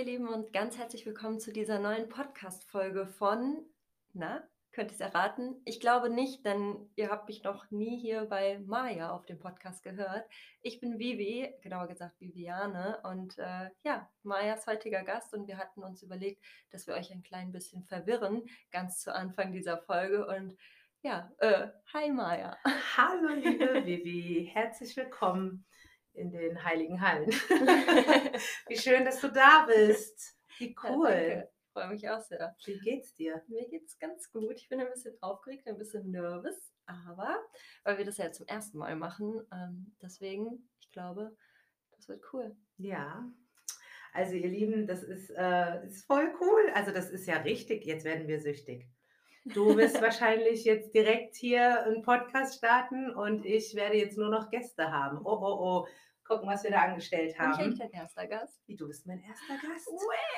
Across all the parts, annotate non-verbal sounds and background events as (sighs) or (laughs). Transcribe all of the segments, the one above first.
ihr Lieben und ganz herzlich willkommen zu dieser neuen Podcast-Folge von, na, könnt ihr es erraten? Ich glaube nicht, denn ihr habt mich noch nie hier bei Maya auf dem Podcast gehört. Ich bin Vivi, genauer gesagt Viviane und äh, ja, Mayas heutiger Gast und wir hatten uns überlegt, dass wir euch ein klein bisschen verwirren, ganz zu Anfang dieser Folge und ja, äh, hi Maya. Hallo liebe Vivi, herzlich willkommen in den heiligen Hallen. (laughs) Wie schön, dass du da bist. Wie cool. Ja, ich freue mich auch sehr. Wie geht's dir? Mir geht's ganz gut. Ich bin ein bisschen aufgeregt, ein bisschen nervös, aber weil wir das ja zum ersten Mal machen, ähm, deswegen, ich glaube, das wird cool. Ja. Also ihr Lieben, das ist, äh, ist voll cool. Also das ist ja richtig. Jetzt werden wir süchtig. Du wirst wahrscheinlich jetzt direkt hier einen Podcast starten und ich werde jetzt nur noch Gäste haben. Oh, oh, oh. Gucken, was wir da angestellt haben. Bin ich dein erster Gast? Wie, du bist mein erster Gast.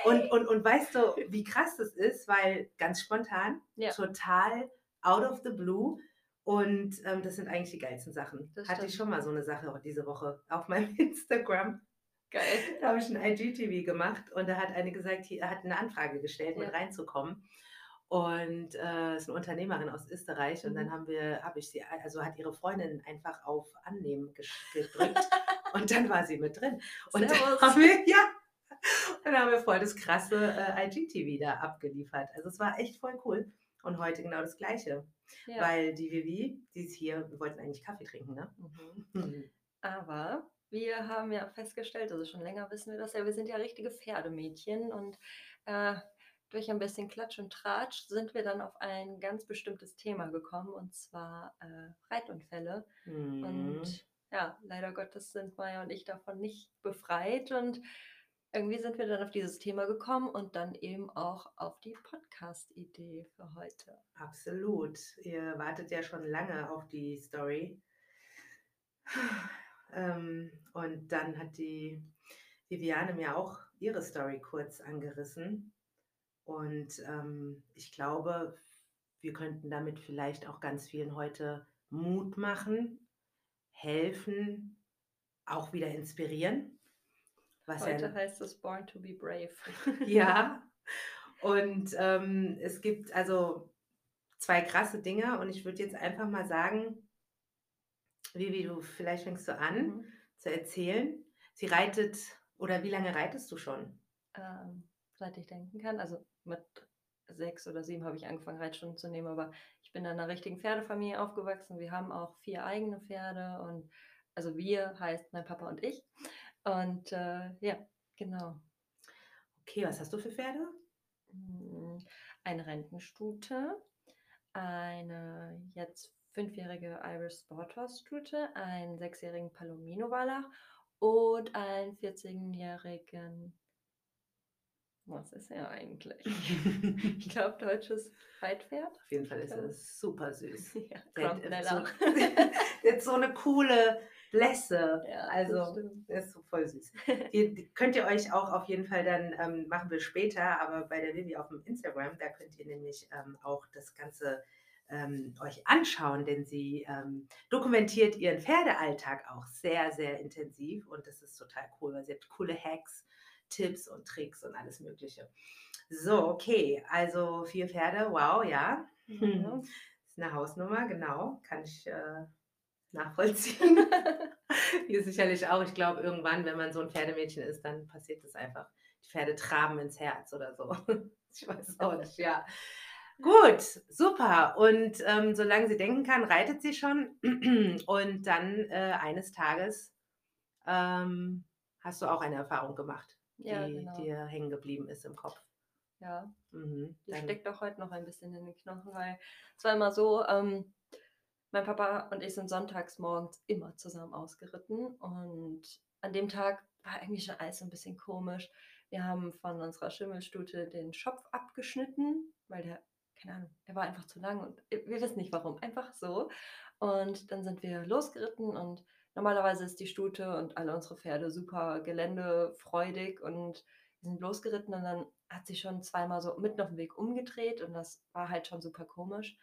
Und, und, und weißt du, wie krass das ist? Weil ganz spontan, ja. total out of the blue. Und ähm, das sind eigentlich die geilsten Sachen. Das Hatte stimmt. ich schon mal so eine Sache diese Woche auf meinem (laughs) Instagram. Geil. Da habe ich ein IGTV gemacht und da hat eine gesagt, die hat eine Anfrage gestellt, ja. mit reinzukommen. Und äh, ist eine Unternehmerin aus Österreich. Und dann mhm. haben wir, habe ich sie, also hat ihre Freundin einfach auf Annehmen gedrückt. (laughs) und dann war sie mit drin. Und dann haben wir, ja, dann haben wir voll das krasse äh, IGTV da abgeliefert. Also es war echt voll cool. Und heute genau das Gleiche. Ja. Weil die Vivi, die ist hier, wir wollten eigentlich Kaffee trinken, ne? Mhm. Aber wir haben ja festgestellt, also schon länger wissen wir das ja, wir sind ja richtige Pferdemädchen und äh, durch ein bisschen Klatsch und Tratsch sind wir dann auf ein ganz bestimmtes Thema gekommen und zwar äh, Reitunfälle. Mhm. Und ja, leider Gottes sind Maya und ich davon nicht befreit und irgendwie sind wir dann auf dieses Thema gekommen und dann eben auch auf die Podcast-Idee für heute. Absolut. Ihr wartet ja schon lange auf die Story. (sighs) Ähm, und dann hat die Viviane mir auch ihre Story kurz angerissen. Und ähm, ich glaube, wir könnten damit vielleicht auch ganz vielen heute Mut machen, helfen, auch wieder inspirieren. Was heute ja, heißt es Born to be Brave. (laughs) ja. Und ähm, es gibt also zwei krasse Dinge und ich würde jetzt einfach mal sagen, Vivi, du vielleicht fängst du an mhm. zu erzählen. Sie reitet oder wie lange reitest du schon? Ähm, seit ich denken kann. Also mit sechs oder sieben habe ich angefangen, Reitstunden zu nehmen, aber ich bin in einer richtigen Pferdefamilie aufgewachsen. Wir haben auch vier eigene Pferde und also wir heißt mein Papa und ich. Und äh, ja, genau. Okay, was hast du für Pferde? Hm, eine Rentenstute, eine jetzt fünfjährige Irish Sport Horse Stute, einen sechsjährigen Palomino Wallach und einen 14-jährigen was ist er eigentlich? (laughs) ich glaube, deutsches Reitpferd. Auf jeden Fall ist er super süß. (laughs) ja, der, hat so, (laughs) der hat so eine coole Blässe. Ja, also, der ist so voll süß. Die, könnt ihr euch auch auf jeden Fall dann, ähm, machen wir später, aber bei der Vivi auf dem Instagram, da könnt ihr nämlich ähm, auch das Ganze ähm, euch anschauen, denn sie ähm, dokumentiert ihren Pferdealltag auch sehr, sehr intensiv und das ist total cool, weil sie hat coole Hacks Tipps und Tricks und alles Mögliche. So, okay, also vier Pferde, wow, ja. Mhm. Ist eine Hausnummer, genau, kann ich äh, nachvollziehen. (laughs) Hier sicherlich auch. Ich glaube, irgendwann, wenn man so ein Pferdemädchen ist, dann passiert das einfach. Die Pferde traben ins Herz oder so. (laughs) Ich weiß es auch nicht, ja. Gut, super. Und ähm, solange sie denken kann, reitet sie schon. (clears throat) Und dann äh, eines Tages ähm, hast du auch eine Erfahrung gemacht ja, die genau. dir hängen geblieben ist im Kopf. Ja, mhm, die steckt auch heute noch ein bisschen in den Knochen, weil es war immer so, ähm, mein Papa und ich sind sonntags morgens immer zusammen ausgeritten und an dem Tag war eigentlich schon alles so ein bisschen komisch. Wir haben von unserer Schimmelstute den Schopf abgeschnitten, weil der, keine Ahnung, der war einfach zu lang und wir wissen nicht warum, einfach so. Und dann sind wir losgeritten und Normalerweise ist die Stute und alle unsere Pferde super geländefreudig und wir sind losgeritten und dann hat sie schon zweimal so mitten auf dem Weg umgedreht und das war halt schon super komisch.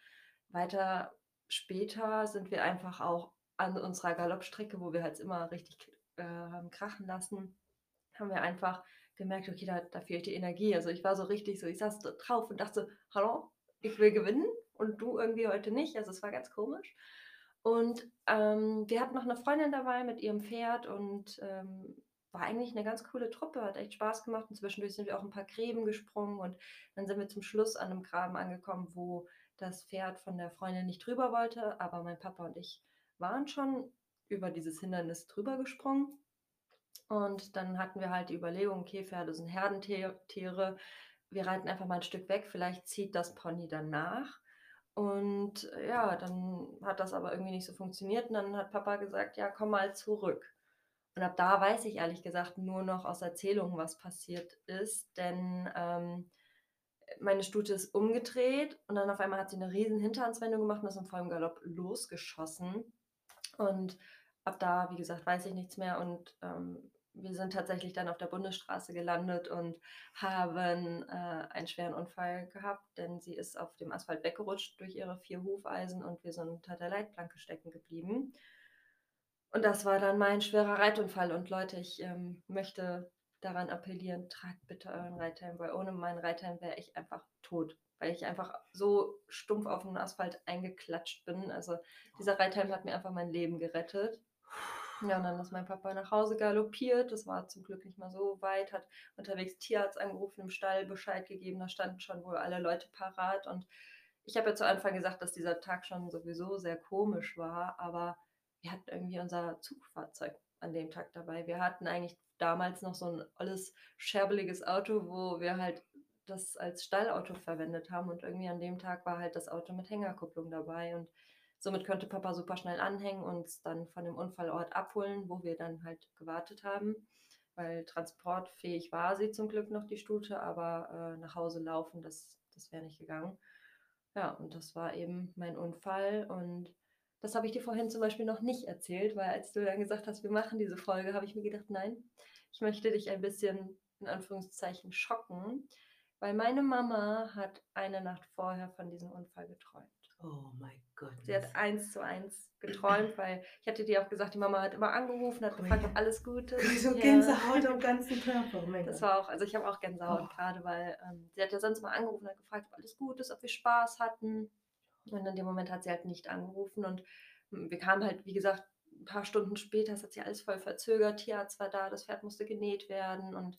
Weiter später sind wir einfach auch an unserer Galoppstrecke, wo wir halt immer richtig äh, haben krachen lassen, haben wir einfach gemerkt, okay, da, da fehlt die Energie. Also ich war so richtig so, ich saß drauf und dachte hallo, ich will gewinnen und du irgendwie heute nicht. Also es war ganz komisch. Und ähm, wir hatten noch eine Freundin dabei mit ihrem Pferd und ähm, war eigentlich eine ganz coole Truppe, hat echt Spaß gemacht. Und zwischendurch sind wir auch ein paar Gräben gesprungen und dann sind wir zum Schluss an einem Graben angekommen, wo das Pferd von der Freundin nicht drüber wollte, aber mein Papa und ich waren schon über dieses Hindernis drüber gesprungen. Und dann hatten wir halt die Überlegung, okay, Pferde sind Herdentiere, wir reiten einfach mal ein Stück weg, vielleicht zieht das Pony dann nach. Und ja, dann hat das aber irgendwie nicht so funktioniert und dann hat Papa gesagt, ja, komm mal zurück. Und ab da weiß ich ehrlich gesagt nur noch aus Erzählungen, was passiert ist, denn ähm, meine Stute ist umgedreht und dann auf einmal hat sie eine riesen Hinterhandswendung gemacht und ist im vollen Galopp losgeschossen. Und ab da, wie gesagt, weiß ich nichts mehr und ähm, wir sind tatsächlich dann auf der Bundesstraße gelandet und haben äh, einen schweren Unfall gehabt, denn sie ist auf dem Asphalt weggerutscht durch ihre vier Hufeisen und wir sind unter der Leitplanke stecken geblieben. Und das war dann mein schwerer Reitunfall. Und Leute, ich ähm, möchte daran appellieren, tragt bitte euren Reithelm, weil ohne meinen Reithelm wäre ich einfach tot, weil ich einfach so stumpf auf den Asphalt eingeklatscht bin. Also dieser Reithelm hat mir einfach mein Leben gerettet. Ja, und dann ist mein Papa nach Hause galoppiert. Das war zum Glück nicht mal so weit. Hat unterwegs Tierarzt angerufen, im Stall Bescheid gegeben. Da standen schon wohl alle Leute parat. Und ich habe ja zu Anfang gesagt, dass dieser Tag schon sowieso sehr komisch war. Aber wir hatten irgendwie unser Zugfahrzeug an dem Tag dabei. Wir hatten eigentlich damals noch so ein alles scherbeliges Auto, wo wir halt das als Stallauto verwendet haben. Und irgendwie an dem Tag war halt das Auto mit Hängerkupplung dabei. Und Somit konnte Papa super schnell anhängen und uns dann von dem Unfallort abholen, wo wir dann halt gewartet haben, weil transportfähig war sie zum Glück noch, die Stute, aber äh, nach Hause laufen, das, das wäre nicht gegangen. Ja, und das war eben mein Unfall und das habe ich dir vorhin zum Beispiel noch nicht erzählt, weil als du dann gesagt hast, wir machen diese Folge, habe ich mir gedacht, nein, ich möchte dich ein bisschen in Anführungszeichen schocken, weil meine Mama hat eine Nacht vorher von diesem Unfall geträumt. Oh mein Gott. Sie hat eins zu eins geträumt, weil ich hatte dir auch gesagt, die Mama hat immer angerufen, hat oh gefragt, ob alles gut ist. (laughs) So Gänsehaut am ganzen Körper. Oh das war auch, also ich habe auch Gänsehaut oh. gerade, weil ähm, sie hat ja sonst mal angerufen und hat gefragt, ob alles gut ist, ob wir Spaß hatten. Und in dem Moment hat sie halt nicht angerufen und hm, wir kamen halt, wie gesagt, ein paar Stunden später, es hat sich alles voll verzögert, Tierarzt war da, das Pferd musste genäht werden und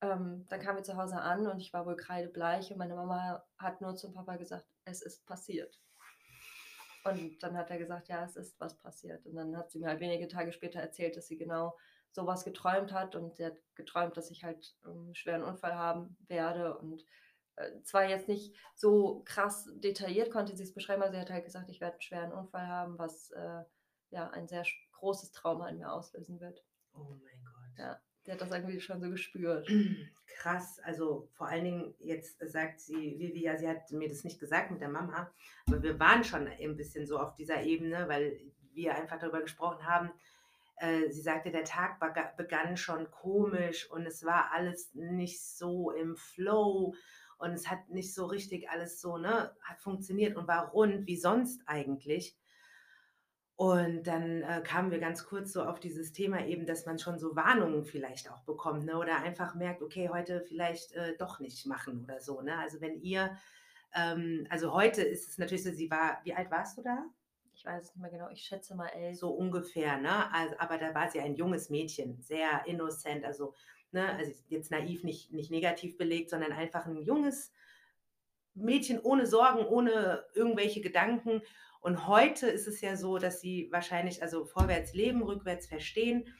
ähm, dann kamen wir zu Hause an und ich war wohl kreidebleich und meine Mama hat nur zum Papa gesagt, es ist passiert. Und dann hat er gesagt, ja, es ist was passiert. Und dann hat sie mir halt wenige Tage später erzählt, dass sie genau sowas geträumt hat und sie hat geträumt, dass ich halt einen schweren Unfall haben werde und äh, zwar jetzt nicht so krass detailliert konnte sie es beschreiben, aber sie hat halt gesagt, ich werde einen schweren Unfall haben, was äh, ja ein sehr großes Trauma in mir auslösen wird. Oh mein Gott. Ja. Der hat das irgendwie schon so gespürt. (clears throat) Krass, also vor allen Dingen, jetzt sagt sie, Vivi, ja, sie hat mir das nicht gesagt mit der Mama, aber wir waren schon ein bisschen so auf dieser Ebene, weil wir einfach darüber gesprochen haben. Äh, sie sagte, der Tag begann schon komisch und es war alles nicht so im Flow und es hat nicht so richtig alles so, ne, hat funktioniert und war rund wie sonst eigentlich. Und dann äh, kamen wir ganz kurz so auf dieses Thema eben, dass man schon so Warnungen vielleicht auch bekommt, ne? Oder einfach merkt, okay, heute vielleicht äh, doch nicht machen oder so, ne? Also wenn ihr, ähm, also heute ist es natürlich so, sie war, wie alt warst du da? Ich weiß es nicht mehr genau, ich schätze mal elf. So ungefähr, ne? Also, aber da war sie ein junges Mädchen, sehr innocent, also, ne, also jetzt naiv, nicht, nicht negativ belegt, sondern einfach ein junges Mädchen ohne Sorgen, ohne irgendwelche Gedanken und heute ist es ja so, dass sie wahrscheinlich also vorwärts leben, rückwärts verstehen.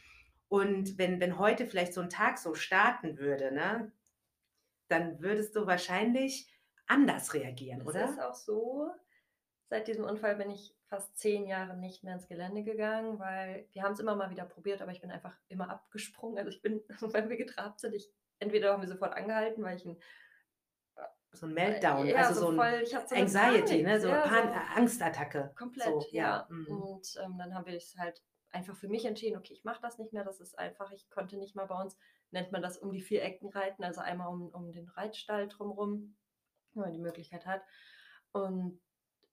Und wenn, wenn heute vielleicht so ein Tag so starten würde, ne, dann würdest du wahrscheinlich anders reagieren, das oder? Das ist auch so. Seit diesem Unfall bin ich fast zehn Jahre nicht mehr ins Gelände gegangen, weil wir haben es immer mal wieder probiert, aber ich bin einfach immer abgesprungen. Also ich bin, (laughs) wenn wir getrabt sind, ich entweder haben wir sofort angehalten, weil ich ein so ein Meltdown, ja, also so, so ein so Anxiety, ne? so, ja, Pan so Angstattacke. Komplett, so, ja. ja. Mhm. Und ähm, dann haben wir es halt einfach für mich entschieden, okay, ich mache das nicht mehr, das ist einfach, ich konnte nicht mal bei uns, nennt man das um die vier Ecken reiten, also einmal um, um den Reitstall drumherum, wenn man die Möglichkeit hat. Und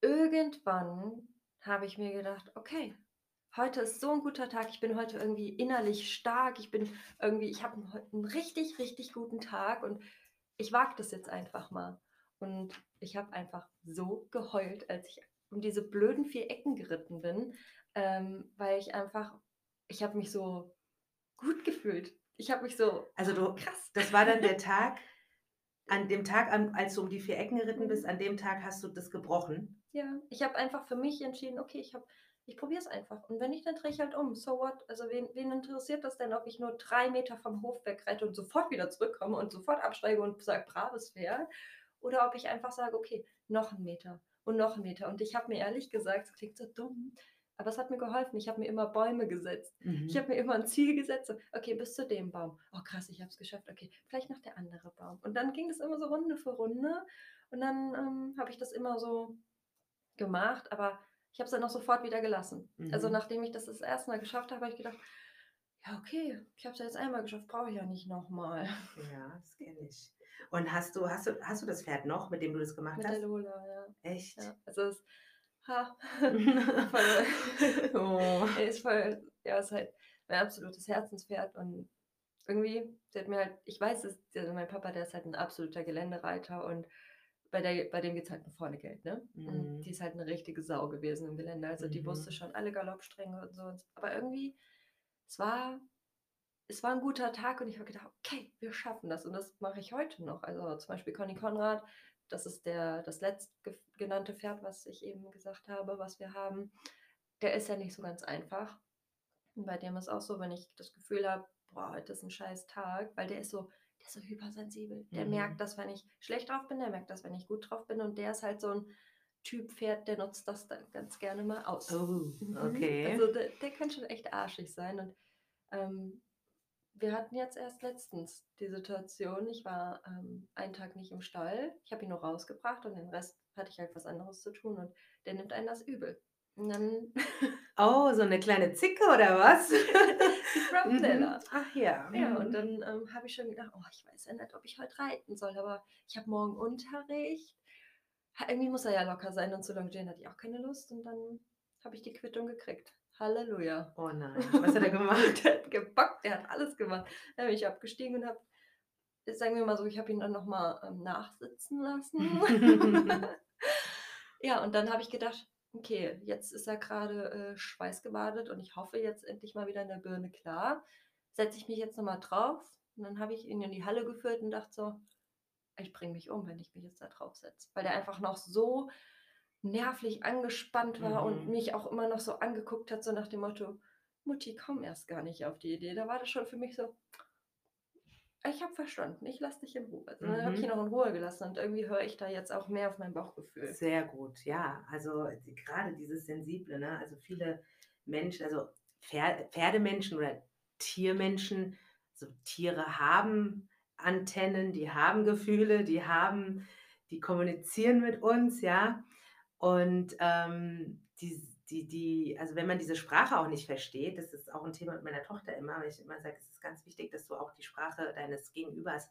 irgendwann habe ich mir gedacht, okay, heute ist so ein guter Tag, ich bin heute irgendwie innerlich stark, ich bin irgendwie, ich habe heute einen richtig, richtig guten Tag und ich wage das jetzt einfach mal. Und ich habe einfach so geheult, als ich um diese blöden vier Ecken geritten bin, ähm, weil ich einfach, ich habe mich so gut gefühlt. Ich habe mich so. Also du, krass. Das war dann der (laughs) Tag, an dem Tag, als du um die vier Ecken geritten bist, mhm. an dem Tag hast du das gebrochen. Ja, ich habe einfach für mich entschieden, okay, ich habe ich probiere es einfach. Und wenn nicht, dann drehe ich halt um. So what? Also wen, wen, interessiert das denn, ob ich nur drei Meter vom Hof wegreite und sofort wieder zurückkomme und sofort absteige und sage, braves Pferd? Oder ob ich einfach sage, okay, noch einen Meter und noch einen Meter. Und ich habe mir ehrlich gesagt, es klingt so dumm, aber es hat mir geholfen. Ich habe mir immer Bäume gesetzt. Mhm. Ich habe mir immer ein Ziel gesetzt. So, okay, bis zu dem Baum. Oh krass, ich habe es geschafft. Okay, vielleicht noch der andere Baum. Und dann ging es immer so Runde für Runde. Und dann ähm, habe ich das immer so gemacht. Aber ich habe es dann auch sofort wieder gelassen. Also mhm. Also nachdem ich das das erste Mal geschafft habe, habe ich gedacht, ja okay, ich habe es ja jetzt einmal geschafft, brauche ich ja nicht nochmal. Ja, das kenne ich. Und hast du, hast du, hast du das Pferd noch, mit dem du das gemacht mit hast? Mit der Lola, ja. Echt? Ja, also es ha, (laughs) voll, oh. ist voll, ja, ist halt mein absolutes Herzenspferd und irgendwie, sie hat mir halt, ich weiß es, also mein Papa, der ist halt ein absoluter Geländereiter und bei, der, bei dem geht es halt nur vorne Geld, ne? Mhm. Die ist halt eine richtige Sau gewesen im Gelände. Also die mhm. wusste schon alle Galoppstränge und so. Aber irgendwie, es war, es war ein guter Tag und ich habe gedacht, okay, wir schaffen das. Und das mache ich heute noch. Also zum Beispiel Conny Konrad, das ist der, das letztgenannte Pferd, was ich eben gesagt habe, was wir haben. Der ist ja nicht so ganz einfach. Und bei dem ist auch so, wenn ich das Gefühl habe, boah, heute ist ein scheiß Tag, weil der ist so, der ist so hypersensibel. Der mhm. merkt das, wenn ich schlecht drauf bin, der merkt das, wenn ich gut drauf bin. Und der ist halt so ein Typ Pferd, der nutzt das dann ganz gerne mal aus. Oh, mhm. okay. Also der, der kann schon echt arschig sein. Und ähm, wir hatten jetzt erst letztens die Situation, ich war ähm, einen Tag nicht im Stall, ich habe ihn nur rausgebracht und den Rest hatte ich halt was anderes zu tun und der nimmt einen das übel. Und dann oh, so eine kleine Zicke oder was? (laughs) die Frontteller. Mhm. Ach ja. Ja, und mhm. dann ähm, habe ich schon gedacht, oh, ich weiß ja nicht, ob ich heute reiten soll, aber ich habe morgen Unterricht. Irgendwie muss er ja locker sein und zu longieren hatte ich auch keine Lust und dann habe ich die Quittung gekriegt. Halleluja. Oh nein, was hat er gemacht? (laughs) der hat gebockt, der hat alles gemacht. Dann bin ich abgestiegen und habe, sagen wir mal so, ich habe ihn dann nochmal ähm, nachsitzen lassen. (laughs) ja, und dann habe ich gedacht, okay, jetzt ist er gerade äh, schweißgebadet und ich hoffe jetzt endlich mal wieder in der Birne klar. Setze ich mich jetzt nochmal drauf und dann habe ich ihn in die Halle geführt und dachte so, ich bringe mich um, wenn ich mich jetzt da drauf setze. Weil der einfach noch so nervlich angespannt war mhm. und mich auch immer noch so angeguckt hat, so nach dem Motto, Mutti, komm erst gar nicht auf die Idee. Da war das schon für mich so, ich habe verstanden, ich lasse dich in Ruhe. Also, dann habe ich ihn auch in Ruhe gelassen und irgendwie höre ich da jetzt auch mehr auf mein Bauchgefühl. Sehr gut, ja. Also gerade dieses Sensible, ne? Also viele Menschen, also Pferdemenschen oder Tiermenschen, so Tiere haben Antennen, die haben Gefühle, die haben, die kommunizieren mit uns, ja. Und ähm, die, die, die, also wenn man diese Sprache auch nicht versteht, das ist auch ein Thema mit meiner Tochter immer, weil ich immer sage, es ist ganz wichtig, dass du auch die Sprache deines Gegenübers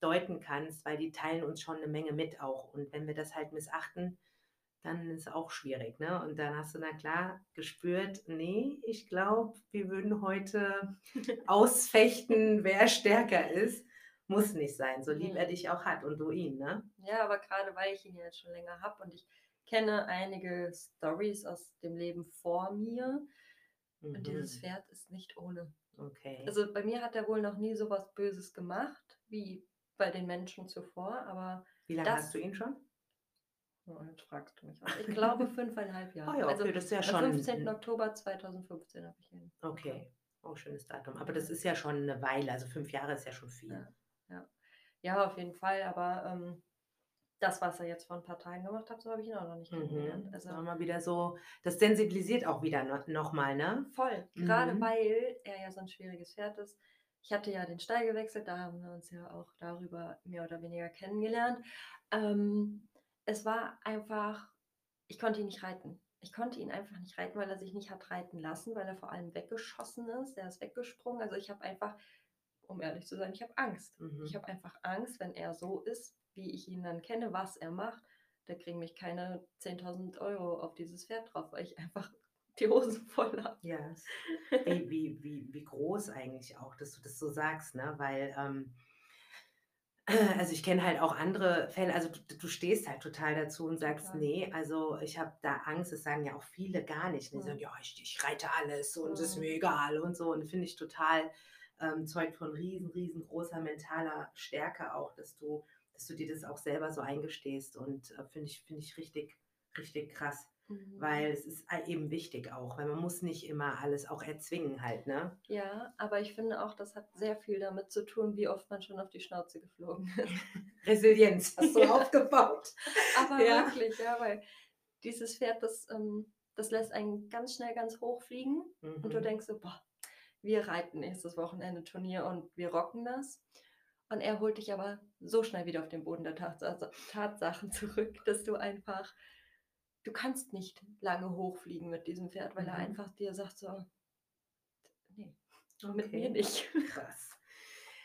deuten kannst, weil die teilen uns schon eine Menge mit auch. Und wenn wir das halt missachten, dann ist es auch schwierig. Ne? Und dann hast du na klar gespürt, nee, ich glaube, wir würden heute (laughs) ausfechten, wer stärker ist. Muss nicht sein, so lieb er dich auch hat und du ihn. Ne? Ja, aber gerade weil ich ihn jetzt schon länger habe und ich kenne einige Stories aus dem Leben vor mir. Mhm. Und dieses mhm. Pferd ist nicht ohne. Okay. Also bei mir hat er wohl noch nie so was Böses gemacht, wie bei den Menschen zuvor, aber. Wie lange das, hast du ihn schon? Oh, jetzt fragst du mich was. Ich glaube (laughs) fünfeinhalb Jahre. Oh ja, okay, also das ist ja schon. Am 15. Oktober 2015 habe ich ihn. Okay, auch oh, schönes Datum. Aber das ist ja schon eine Weile, also fünf Jahre ist ja schon viel. Ja, ja. ja auf jeden Fall, aber ähm, das, was er jetzt vor ein paar Tagen gemacht hat, so habe ich ihn auch noch nicht mhm. kennengelernt. Also mal wieder so, das sensibilisiert auch wieder no, nochmal, ne? Voll, gerade mhm. weil er ja so ein schwieriges Pferd ist. Ich hatte ja den Stall gewechselt, da haben wir uns ja auch darüber mehr oder weniger kennengelernt. Ähm, es war einfach, ich konnte ihn nicht reiten. Ich konnte ihn einfach nicht reiten, weil er sich nicht hat reiten lassen, weil er vor allem weggeschossen ist. Er ist weggesprungen. Also ich habe einfach, um ehrlich zu sein, ich habe Angst. Mhm. Ich habe einfach Angst, wenn er so ist, wie ich ihn dann kenne, was er macht, da kriegen mich keine 10.000 Euro auf dieses Pferd drauf, weil ich einfach die Hose voll habe. Ja. (laughs) Ey, wie, wie, wie groß eigentlich auch, dass du das so sagst, ne? Weil, ähm, (clears throat) also ich kenne halt auch andere Fälle, also du, du, stehst halt total dazu und sagst, total. nee, also ich habe da Angst, das sagen ja auch viele gar nicht. Die ja. sagen, ja, ich, ich reite alles und es ja. ist mir egal und so. Und finde ich total ähm, zeugt von riesen, riesengroßer mentaler Stärke auch, dass du, dass du dir das auch selber so eingestehst. Und äh, finde ich, finde ich richtig, richtig krass. Mhm. Weil es ist eben wichtig auch, weil man muss nicht immer alles auch erzwingen halt, ne? Ja, aber ich finde auch, das hat sehr viel damit zu tun, wie oft man schon auf die Schnauze geflogen ist. (laughs) Resilienz hast du (laughs) ja. aufgebaut. Aber ja. wirklich, ja, weil dieses Pferd, das, ähm, das lässt einen ganz schnell ganz hoch fliegen mhm. und du mhm. denkst so, boah, wir reiten nächstes Wochenende Turnier und wir rocken das. Und er holt dich aber so schnell wieder auf den Boden der Tatsachen zurück, (laughs) dass du einfach du kannst nicht lange hochfliegen mit diesem Pferd, weil mhm. er einfach dir sagt so, nee, okay. mit mir nicht. (laughs) Krass.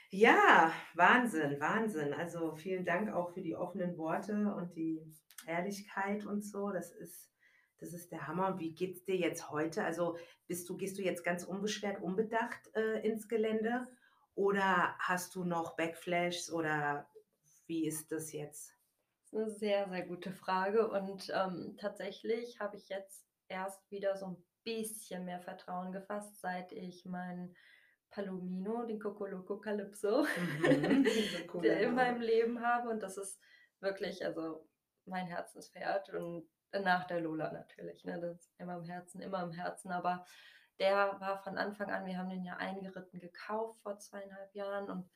Ja, Wahnsinn, Wahnsinn. Also vielen Dank auch für die offenen Worte und die Ehrlichkeit und so. Das ist, das ist der Hammer. Und wie geht's dir jetzt heute? Also bist du, gehst du jetzt ganz unbeschwert, unbedacht äh, ins Gelände? Oder hast du noch Backflashes oder wie ist das jetzt? ist eine sehr, sehr gute Frage. Und ähm, tatsächlich habe ich jetzt erst wieder so ein bisschen mehr Vertrauen gefasst, seit ich meinen Palomino, den Cocoloco Calypso, mhm, (laughs) in meinem Leben habe. Und das ist wirklich, also mein Herzenspferd und nach der Lola natürlich. Ne? Das ist immer im Herzen, immer im Herzen. Aber der war von Anfang an, wir haben den ja eingeritten gekauft vor zweieinhalb Jahren und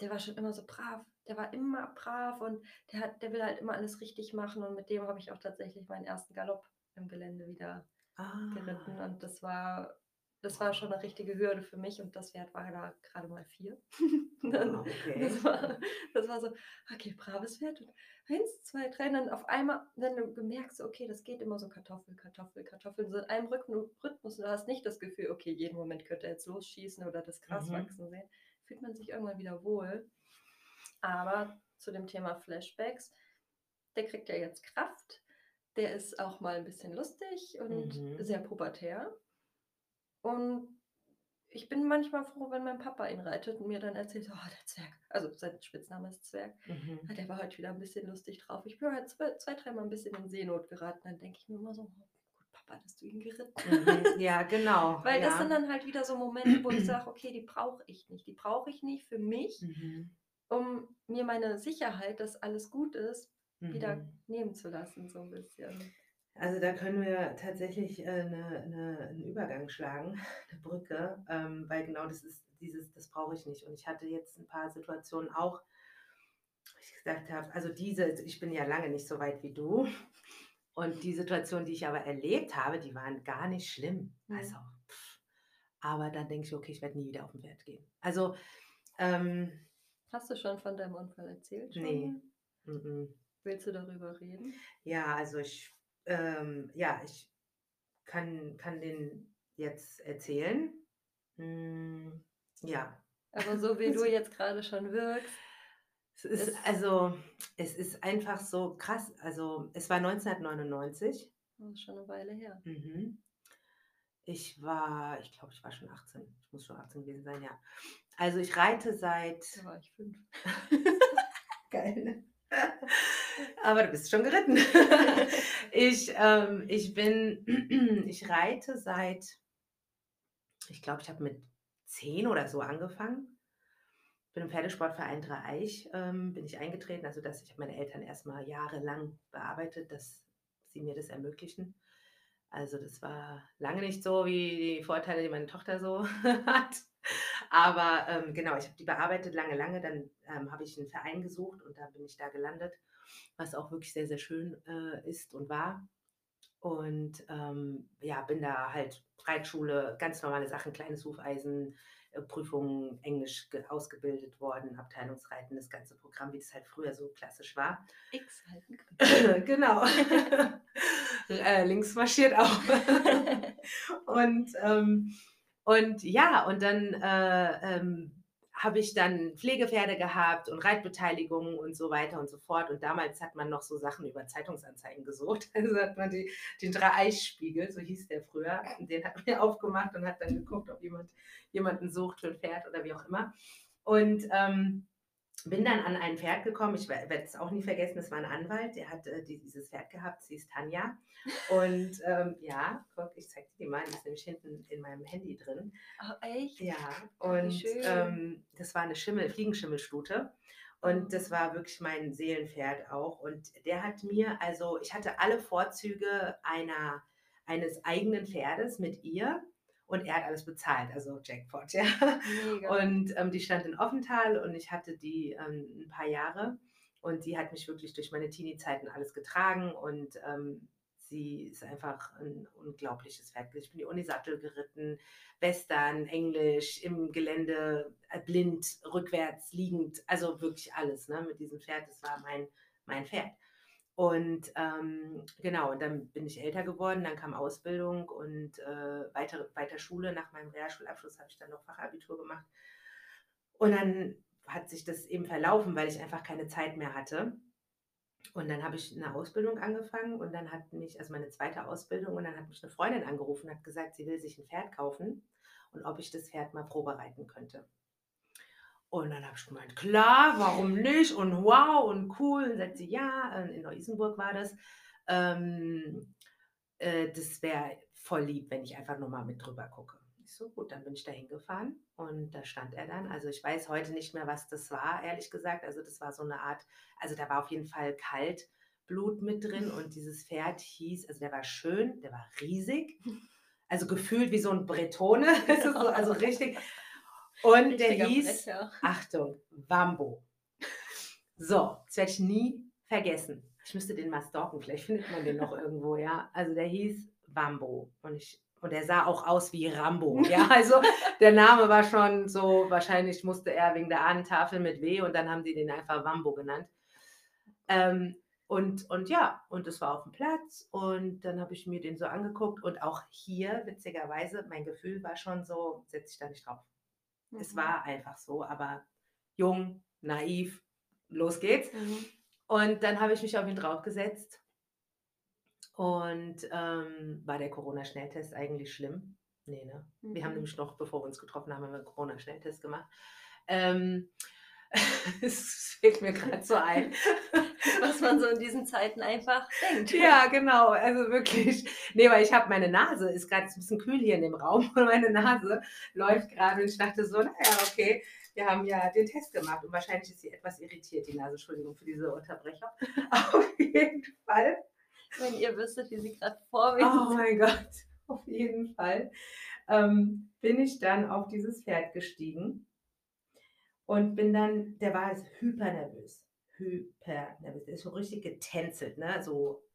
der war schon immer so brav. Der war immer brav und der, hat, der will halt immer alles richtig machen. Und mit dem habe ich auch tatsächlich meinen ersten Galopp im Gelände wieder ah. geritten. Und das war, das war schon eine richtige Hürde für mich. Und das Wert war da gerade mal vier. (laughs) dann, ah, okay. das, war, das war so, okay, braves Pferd. Und eins, zwei, drei. Dann auf einmal, wenn du gemerkst, okay, das geht immer so Kartoffel, Kartoffel, Kartoffel, so in einem Rhythmus. Du hast nicht das Gefühl, okay, jeden Moment könnte er jetzt losschießen oder das Gras mhm. wachsen sehen fühlt man sich irgendwann wieder wohl. Aber zu dem Thema Flashbacks, der kriegt ja jetzt Kraft. Der ist auch mal ein bisschen lustig und mhm. sehr pubertär. Und ich bin manchmal froh, wenn mein Papa ihn reitet und mir dann erzählt, oh, der Zwerg, also sein Spitzname ist Zwerg, mhm. der war heute wieder ein bisschen lustig drauf. Ich bin halt zwei, zwei dreimal ein bisschen in Seenot geraten. Dann denke ich mir immer so, oh, hattest du ihn geritten? Mhm. Ja, genau. (laughs) Weil ja. das sind dann halt wieder so Momente, wo ich sage, okay, die brauche ich nicht. Die brauche ich nicht für mich, mhm. um mir meine Sicherheit, dass alles gut ist, mhm. wieder nehmen zu lassen, so ein bisschen. Also da können wir tatsächlich äh, eine, eine, einen Übergang schlagen, (laughs) eine Brücke, ähm, weil genau das ist dieses, das brauche ich nicht. Und ich hatte jetzt ein paar Situationen auch, wo ich gesagt habe, also diese, ich bin ja lange nicht so weit wie du, und die Situation, die ich aber erlebt habe, die waren gar nicht schlimm. Mhm. Also, pff. aber dann denke ich, okay, ich werde nie wieder auf den Wert gehen. Also, ähm, hast du schon von deinem Unfall erzählt? Schon? Nee. Mhm. Willst du darüber reden? Ja, also ich, ähm, ja, ich kann, kann den jetzt erzählen. Hm, ja. Aber so wie (laughs) du jetzt gerade schon wirkst, es ist, also, es ist einfach so krass. Also, es war 1999. Das ist schon eine Weile her. Mhm. Ich war, ich glaube, ich war schon 18. Ich muss schon 18 gewesen sein, ja. Also, ich reite seit. Da war ich fünf. (laughs) Geil. Ne? Aber du bist schon geritten. (laughs) ich, ähm, ich bin, (clears throat) ich reite seit, ich glaube, ich habe mit zehn oder so angefangen bin im Pferdesportverein Dreieich, ähm, bin ich eingetreten, also dass ich habe meine Eltern erstmal jahrelang bearbeitet, dass sie mir das ermöglichen. Also das war lange nicht so wie die Vorteile, die meine Tochter so (laughs) hat. Aber ähm, genau, ich habe die bearbeitet lange, lange. Dann ähm, habe ich einen Verein gesucht und dann bin ich da gelandet, was auch wirklich sehr, sehr schön äh, ist und war. Und ähm, ja, bin da halt Reitschule, ganz normale Sachen, kleines Hufeisen, äh, Prüfungen Englisch ausgebildet worden, Abteilungsreiten, das ganze Programm, wie das halt früher so klassisch war. X halten. (clears throat) genau. (laughs) äh, links marschiert auch. (laughs) und, ähm, und ja, und dann äh, ähm, habe ich dann Pflegepferde gehabt und Reitbeteiligungen und so weiter und so fort. Und damals hat man noch so Sachen über Zeitungsanzeigen gesucht. (laughs) Also hat man die, den Drei-Eich-Spiegel, so hieß der früher, den hat man aufgemacht und hat dann geguckt, ob jemand jemanden sucht für ein Pferd oder wie auch immer. Und ähm, bin dann an ein Pferd gekommen, ich werde es auch nie vergessen, das war ein Anwalt, der hat äh, dieses Pferd gehabt, sie ist Tanja. Und ähm, ja, guck, ich zeige dir mal, die ist nämlich hinten in meinem Handy drin. Ach, echt? Ja, und ähm, das war eine Schimmel, Fliegenschimmelstute. Und das war wirklich mein Seelenpferd auch. Und der hat mir, also ich hatte alle Vorzüge einer, eines eigenen Pferdes mit ihr und er hat alles bezahlt, also Jackpot, ja. Mega. Und ähm, die stand in Offenthal und ich hatte die ähm, ein paar Jahre und die hat mich wirklich durch meine Teenie-Zeiten alles getragen und ähm, sie ist einfach ein unglaubliches Pferd. Ich bin die Unisattel geritten, Western, Englisch, im Gelände, äh, blind, rückwärts, liegend, also wirklich alles ne, mit diesem Pferd. Das war mein, mein Pferd. Und ähm, genau, und dann bin ich älter geworden, dann kam Ausbildung und äh, weiter, weiter Schule. Nach meinem Realschulabschluss habe ich dann noch Fachabitur gemacht. Und dann hat sich das eben verlaufen, weil ich einfach keine Zeit mehr hatte. Und dann habe ich eine Ausbildung angefangen und dann hat mich, also meine zweite Ausbildung, und dann hat mich eine Freundin angerufen und hat gesagt, sie will sich ein Pferd kaufen und ob ich das Pferd mal probereiten könnte. Und dann habe ich gemeint, klar, warum nicht? Und wow und cool. Und sagt sie, ja, äh, in Neu-Isenburg war das. Ähm, äh, das wäre voll lieb, wenn ich einfach nur mal mit drüber gucke. Ich so, gut, dann bin ich da hingefahren und da stand er dann. Also ich weiß heute nicht mehr, was das war, ehrlich gesagt. Also das war so eine Art, also da war auf jeden Fall Kaltblut mit drin und dieses Pferd hieß, also der war schön, der war riesig. Also gefühlt wie so ein Bretone. (laughs) also richtig. Und der hieß, Brecher. Achtung, Wambo. So, das werde ich nie vergessen. Ich müsste den mal stalken, vielleicht findet man den noch irgendwo, ja. Also der hieß Wambo und ich und er sah auch aus wie Rambo. Ja, (laughs) also der Name war schon so, wahrscheinlich musste er wegen der Ahnentafel mit W und dann haben sie den einfach Wambo genannt. Ähm, und, und ja, und es war auf dem Platz und dann habe ich mir den so angeguckt und auch hier, witzigerweise, mein Gefühl war schon so, setze ich da nicht drauf. Mhm. Es war einfach so, aber jung, naiv, los geht's. Mhm. Und dann habe ich mich auf ihn draufgesetzt. Und ähm, war der Corona-Schnelltest eigentlich schlimm? Nee, ne? Mhm. Wir haben mhm. nämlich noch, bevor wir uns getroffen haben, einen Corona-Schnelltest gemacht. Ähm, (laughs) es fällt mir gerade so ein. (laughs) Was man so in diesen Zeiten einfach denkt. Ja, genau. Also wirklich. Nee, weil ich habe meine Nase, ist gerade ein bisschen kühl hier in dem Raum und meine Nase läuft gerade und ich dachte so, naja, okay, wir haben ja den Test gemacht und wahrscheinlich ist sie etwas irritiert, die Nase. Entschuldigung für diese Unterbrechung. (laughs) Auf jeden Fall. Wenn ihr wüsstet, wie sie gerade vor mir Oh mein Gott, auf jeden Fall. Ähm, bin ich dann auf dieses Pferd gestiegen und bin dann, der war hyper nervös. Hyper nervös. Der ist so richtig getänzelt, ne? So,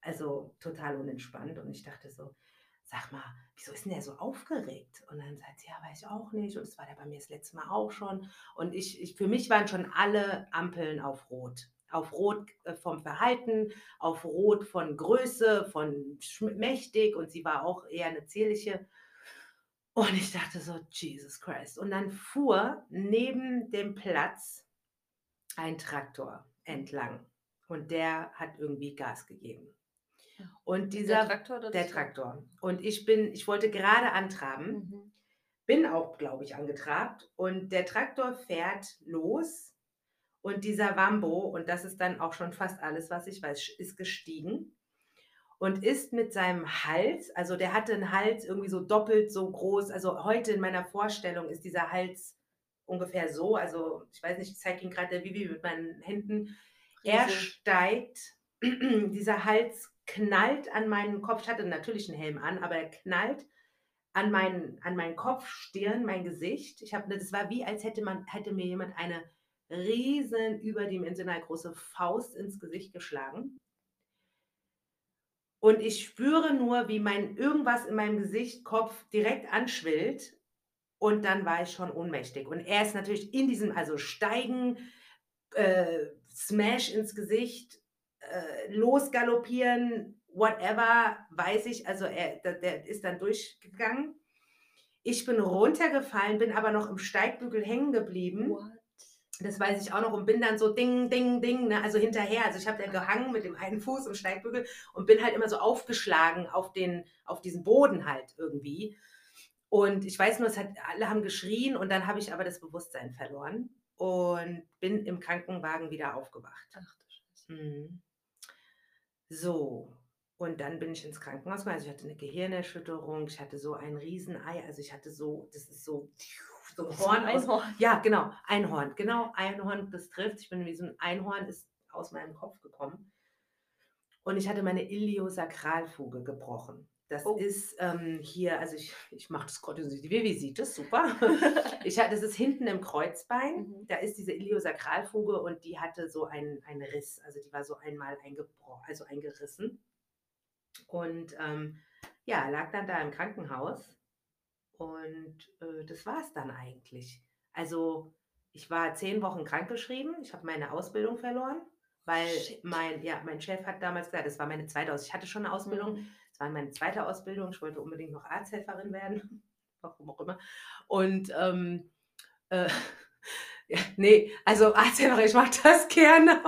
also total unentspannt. Und ich dachte so, sag mal, wieso ist denn der so aufgeregt? Und dann sagt sie, ja, weiß ich auch nicht. Und das war der bei mir das letzte Mal auch schon. Und ich, ich für mich waren schon alle Ampeln auf Rot. Auf Rot äh, vom Verhalten, auf Rot von Größe, von mächtig. Und sie war auch eher eine zierliche. Und ich dachte so, Jesus Christ. Und dann fuhr neben dem Platz ein Traktor entlang. Und der hat irgendwie Gas gegeben. Und dieser der Traktor, der Traktor. Und ich bin, ich wollte gerade antraben, mhm. bin auch, glaube ich, angetrabt. Und der Traktor fährt los. Und dieser Wambo, und das ist dann auch schon fast alles, was ich weiß, ist gestiegen und ist mit seinem Hals, also der hatte einen Hals irgendwie so doppelt so groß. Also heute in meiner Vorstellung ist dieser Hals ungefähr so. Also ich weiß nicht, ich zeige ihn gerade der Vivi mit meinen Händen. Er steigt, (clears throat) dieser Hals knallt an meinen Kopf. Ich hatte natürlich einen Helm an, aber er knallt an meinen, an meinen Kopf, Stirn, mein Gesicht. Ich habe, das war wie, als hätte man, hätte mir jemand eine riesen überdimensional große Faust ins Gesicht geschlagen. Und ich spüre nur, wie mein irgendwas in meinem Gesicht, Kopf direkt anschwillt. Und dann war ich schon ohnmächtig. Und er ist natürlich in diesem, also steigen, äh, Smash ins Gesicht, äh, losgaloppieren, whatever, weiß ich. Also er, der, der ist dann durchgegangen. Ich bin runtergefallen, bin aber noch im Steigbügel hängen geblieben. What? Das weiß ich auch noch und bin dann so ding, ding, ding, ne? also hinterher. Also ich habe dann gehangen mit dem einen Fuß im Steigbügel und bin halt immer so aufgeschlagen auf, den, auf diesen Boden halt irgendwie. Und ich weiß nur, es hat, alle haben geschrien und dann habe ich aber das Bewusstsein verloren und bin im Krankenwagen wieder aufgewacht. Ach du Scheiße. Mhm. So, und dann bin ich ins Krankenhaus. Also ich hatte eine Gehirnerschütterung, ich hatte so ein Riesenei, also ich hatte so, das ist so, so ein Horn. Ein Einhorn. Aus, ja, genau, Einhorn. Genau, Einhorn, das trifft. Ich bin wie so ein Einhorn, ist aus meinem Kopf gekommen. Und ich hatte meine Iliosakralfuge gebrochen. Das oh. ist ähm, hier, also ich, ich mache das gerade, die Vivi sieht das, super. (laughs) ich, das ist hinten im Kreuzbein, mhm. da ist diese Iliosakralfuge und die hatte so einen, einen Riss, also die war so einmal eingebrochen, also eingerissen. Und ähm, ja, lag dann da im Krankenhaus und äh, das war es dann eigentlich. Also ich war zehn Wochen krankgeschrieben, ich habe meine Ausbildung verloren, weil mein, ja, mein Chef hat damals gesagt, das war meine zweite Ausbildung, ich hatte schon eine Ausbildung, mhm. es war meine zweite Ausbildung, ich wollte unbedingt noch Arzthelferin werden, (laughs) warum auch immer. Und ähm, äh, (laughs) ja, nee, also Arzthelferin, ich mache das (laughs) gerne.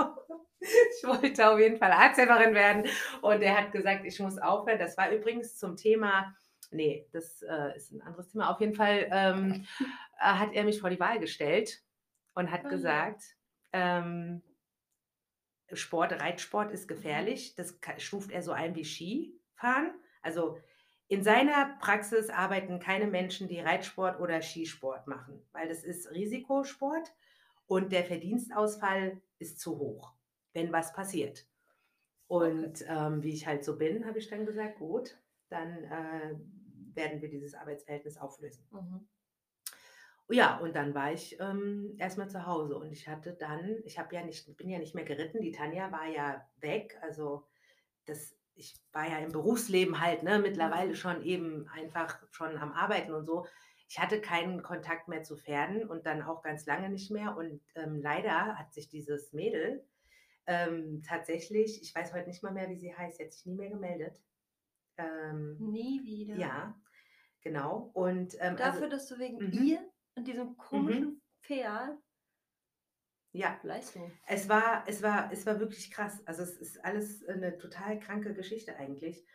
ich wollte auf jeden Fall Arzthelferin werden und er hat gesagt, ich muss aufhören. Das war übrigens zum Thema, nee, das äh, ist ein anderes Thema. Auf jeden Fall ähm, (laughs) hat er mich vor die Wahl gestellt und hat oh, gesagt, ähm, Sport, Reitsport ist gefährlich. Das stuft er so ein wie Skifahren. Also in seiner Praxis arbeiten keine Menschen, die Reitsport oder Skisport machen, weil das ist Risikosport und der Verdienstausfall ist zu hoch wenn was passiert. Und okay. ähm, wie ich halt so bin, habe ich dann gesagt, gut, dann äh, werden wir dieses Arbeitsverhältnis auflösen. Mhm. Ja, und dann war ich ähm, erstmal zu Hause und ich hatte dann, ich habe ja nicht, bin ja nicht mehr geritten, die Tanja war ja weg, also das, ich war ja im Berufsleben halt, ne, mittlerweile mhm. schon eben einfach schon am Arbeiten und so. Ich hatte keinen Kontakt mehr zu Pferden und dann auch ganz lange nicht mehr und ähm, leider hat sich dieses Mädel, ähm, tatsächlich, ich weiß heute nicht mal mehr, wie sie heißt, sie hat sich nie mehr gemeldet. Ähm, nie wieder. Ja, genau. Und ähm, dafür, also, dass du wegen mhm. ihr und diesem komischen mhm. Pferd ja, Leistung. Es war, es war, es war wirklich krass. Also es ist alles eine total kranke Geschichte eigentlich.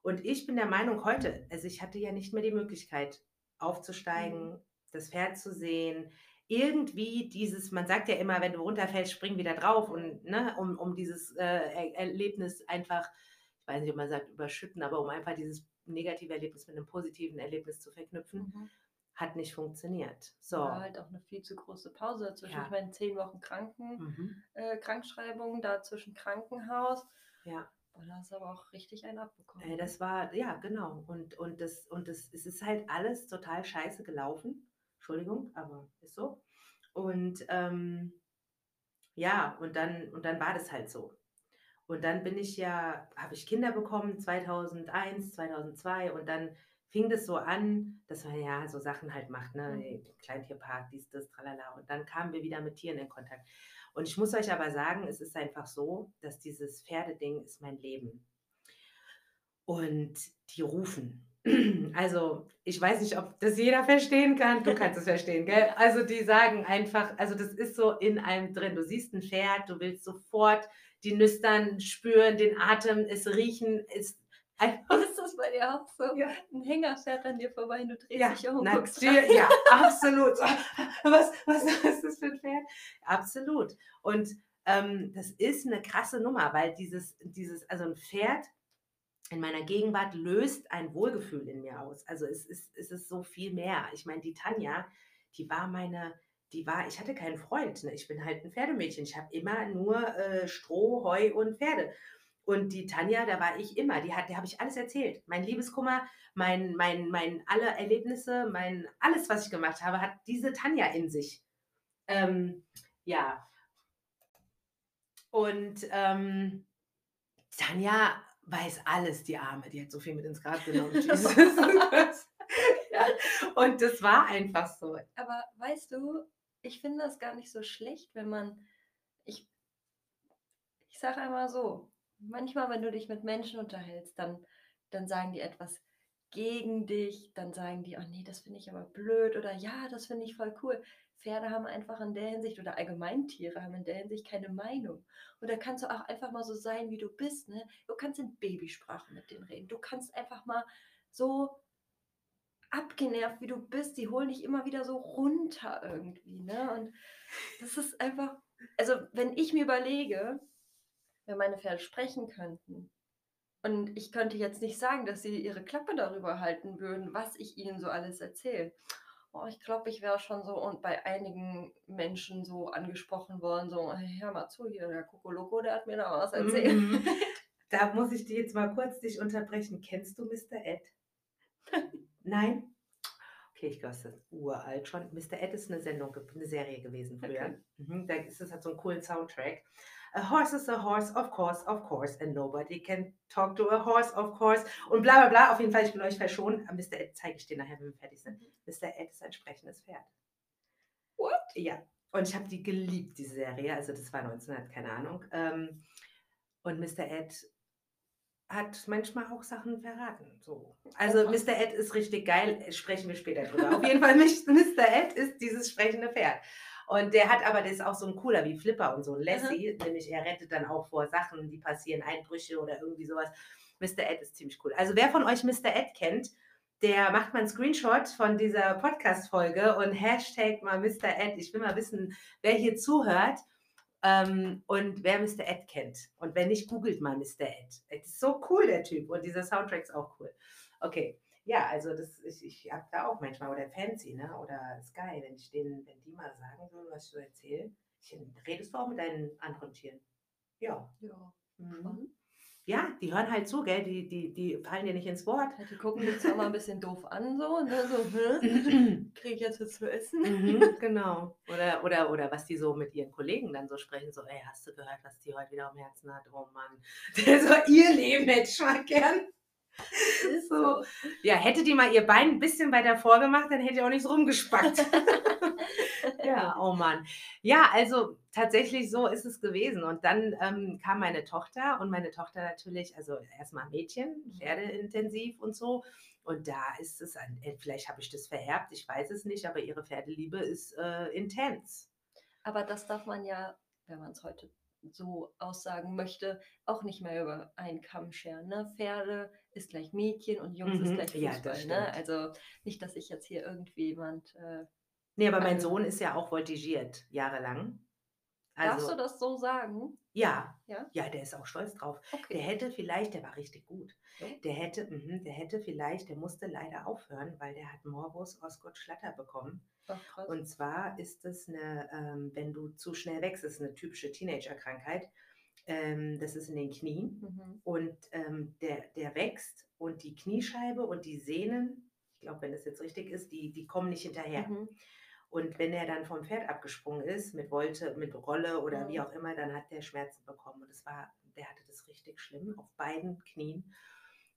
Und ich bin der Meinung heute, also ich hatte ja nicht mehr die Möglichkeit aufzusteigen, mhm. das Pferd zu sehen irgendwie dieses, man sagt ja immer, wenn du runterfällst, spring wieder drauf und ne, um, um dieses äh, Erlebnis einfach, ich weiß nicht, ob man sagt überschütten, aber um einfach dieses negative Erlebnis mit einem positiven Erlebnis zu verknüpfen, mhm. hat nicht funktioniert. So. War halt auch eine viel zu große Pause dazwischen. Ja. Ich meine, zehn Wochen Kranken, mhm. äh, Krankschreibung, dazwischen Krankenhaus. Ja. Und da hast aber auch richtig einen abbekommen. Äh, das war, ja, genau. Und, und, das, und das, es ist halt alles total scheiße gelaufen. Entschuldigung, aber ist so. Und ähm, ja, und dann, und dann war das halt so. Und dann bin ich ja, habe ich Kinder bekommen, 2001, 2002 und dann fing das so an, dass man ja so Sachen halt macht, ne, mhm. Kleintierpark, dies, das, tralala. Und dann kamen wir wieder mit Tieren in Kontakt. Und ich muss euch aber sagen, es ist einfach so, dass dieses Pferdeding ist mein Leben. Und die rufen. (clears throat) Also, ich weiß nicht, ob das jeder verstehen kann. Du kannst es verstehen, gell? Also, die sagen einfach, also das ist so in einem drin. Du siehst ein Pferd, du willst sofort die Nüstern spüren, den Atem, es riechen, es (laughs) Einfach. Ist das bei dir auch so? Ja. Ein Hänger fährt an dir vorbei und du drehst ja, dich um. Natürlich, ja, (laughs) absolut. Was, (laughs) was, was ist das für ein Pferd? Absolut. Und ähm, das ist eine krasse Nummer, weil dieses, dieses, also ein Pferd in meiner Gegenwart löst ein Wohlgefühl in mir aus. Also es ist, es ist so viel mehr. Ich meine, die Tanja, die war meine, die war, ich hatte keinen Freund. Ne? Ich bin halt ein Pferdemädchen. Ich habe immer nur äh, Stroh, Heu und Pferde. Und die Tanja, da war ich immer, die hat, der habe ich alles erzählt. Mein Liebeskummer, mein, mein, mein, alle Erlebnisse, mein, alles, was ich gemacht habe, hat diese Tanja in sich. Ähm, ja. Und ähm, Tanja weiß alles, die Arme. Die hat so viel mit ins Grab genommen. (laughs) (laughs) ja. Und das war einfach so. Aber weißt du, ich finde das gar nicht so schlecht, wenn man, ich, ich sage einmal so, manchmal, wenn du dich mit Menschen unterhältst, dann, dann sagen die etwas, gegen dich, dann sagen die, oh nee, das finde ich aber blöd oder ja, das finde ich voll cool. Pferde haben einfach in der Hinsicht oder Allgemeintiere haben in der Hinsicht keine Meinung. Und da kannst du auch einfach mal so sein, wie du bist. Ne? Du kannst in Babysprache mit denen reden. Du kannst einfach mal so abgenervt, wie du bist. Die holen dich immer wieder so runter irgendwie. Ne? Und das ist einfach, also wenn ich mir überlege, wenn meine Pferde sprechen könnten, und ich könnte jetzt nicht sagen, dass sie ihre Klappe darüber halten würden, was ich ihnen so alles erzähle. Oh, ich glaube, ich wäre schon so und bei einigen Menschen so angesprochen worden, so, hey, hör mal zu hier, der Kokoloko, der hat mir da was erzählt. Mhm. (laughs) Da muss ich dir jetzt mal kurz dich unterbrechen. Kennst du Mr. Ed? (laughs) Nein? Okay, ich glaube, das ist uralt schon. Mr. Ed ist eine Sendung, eine Serie gewesen früher. Okay. Mhm, da ist es hat so einen coolen Soundtrack. A horse is a horse, of course, of course, and nobody can talk to a horse, of course. Und bla bla bla. Auf jeden Fall, ich will euch verschonen. Mr. Ed zeige ich dir nachher, wenn wir fertig sind. Mr. Ed ist ein sprechendes Pferd. What? Ja. Und ich habe die geliebt, diese Serie. Also das war 1900, keine Ahnung. Ähm, und Mr. Ed hat manchmal auch Sachen verraten. So. Also oh Mr. Ed ist richtig geil, sprechen wir später drüber. Auf jeden Fall, Mr. Ed ist dieses sprechende Pferd. Und der hat aber, das ist auch so ein cooler wie Flipper und so ein Lassie, mhm. nämlich er rettet dann auch vor Sachen, die passieren, Einbrüche oder irgendwie sowas. Mr. Ed ist ziemlich cool. Also wer von euch Mr. Ed kennt, der macht mal einen Screenshot von dieser Podcast-Folge und Hashtag mal Mr. Ed. Ich will mal wissen, wer hier zuhört ähm, und wer Mr. Ed kennt. Und wenn nicht, googelt mal Mr. Ed. Es ist so cool, der Typ. Und dieser Soundtrack ist auch cool. Okay ja, also das, ich, ich habe da auch manchmal, oder Fancy, ne? Oder Sky, wenn ich denen, wenn die mal sagen würden, was ich so erzähle, redest du auch mit deinen anderen Tieren? Ja. Ja. Mhm. Ja, die hören halt zu, gell? Die, die, die fallen dir nicht ins Wort. Die gucken dich zwar mal ein bisschen doof an, so, ne? So, hm, (clears throat) krieg ich jetzt was zu essen? Mhm, (laughs) genau. Oder, oder, oder was die so mit ihren Kollegen dann so sprechen, so, ey, hast du gehört, was die heute wieder am Herzen hat? Oh Mann, (laughs) der soll ihr Leben hätte ich mal gern. so. Ja, hätte die mal ihr Bein ein bisschen weiter vorgemacht, dann hätte ihr auch nicht so rumgespackt. (laughs) ja, (laughs) oh Mann. Ja, also tatsächlich so ist es gewesen. Und dann ähm, kam meine Tochter und meine Tochter natürlich, also erstmal Mädchen, mhm. Pferdeintensiv und so. Und da ist es, ein, äh, vielleicht habe ich das vererbt, ich weiß es nicht, aber ihre Pferdeliebe ist äh, intens. Aber das darf man ja, wenn man es heute so aussagen möchte, auch nicht mehr über einen Kamm scheren. Ne? Pferde ist gleich Mädchen und Jungs mhm. ist gleich Fußball. Ja, ne? Also nicht, dass ich jetzt hier irgendwie jemand. Äh, nee, aber mein Sohn ist ja auch voltigiert, jahrelang. Also, Darfst du das so sagen? Ja, ja, ja, der ist auch stolz drauf. Okay. Der hätte vielleicht, der war richtig gut. Okay. Der hätte, mh, der hätte vielleicht, der musste leider aufhören, weil der hat Morbus Osgood Schlatter bekommen. Ach, und zwar ist es eine, ähm, wenn du zu schnell wächst, ist eine typische Teenager-Krankheit. Ähm, das ist in den Knien mhm. und ähm, der, der wächst und die Kniescheibe und die Sehnen, ich glaube, wenn das jetzt richtig ist, die, die kommen nicht hinterher. Mhm. Und wenn er dann vom Pferd abgesprungen ist, mit Wolte, mit Rolle oder mhm. wie auch immer, dann hat der Schmerzen bekommen. Und es war, der hatte das richtig schlimm auf beiden Knien.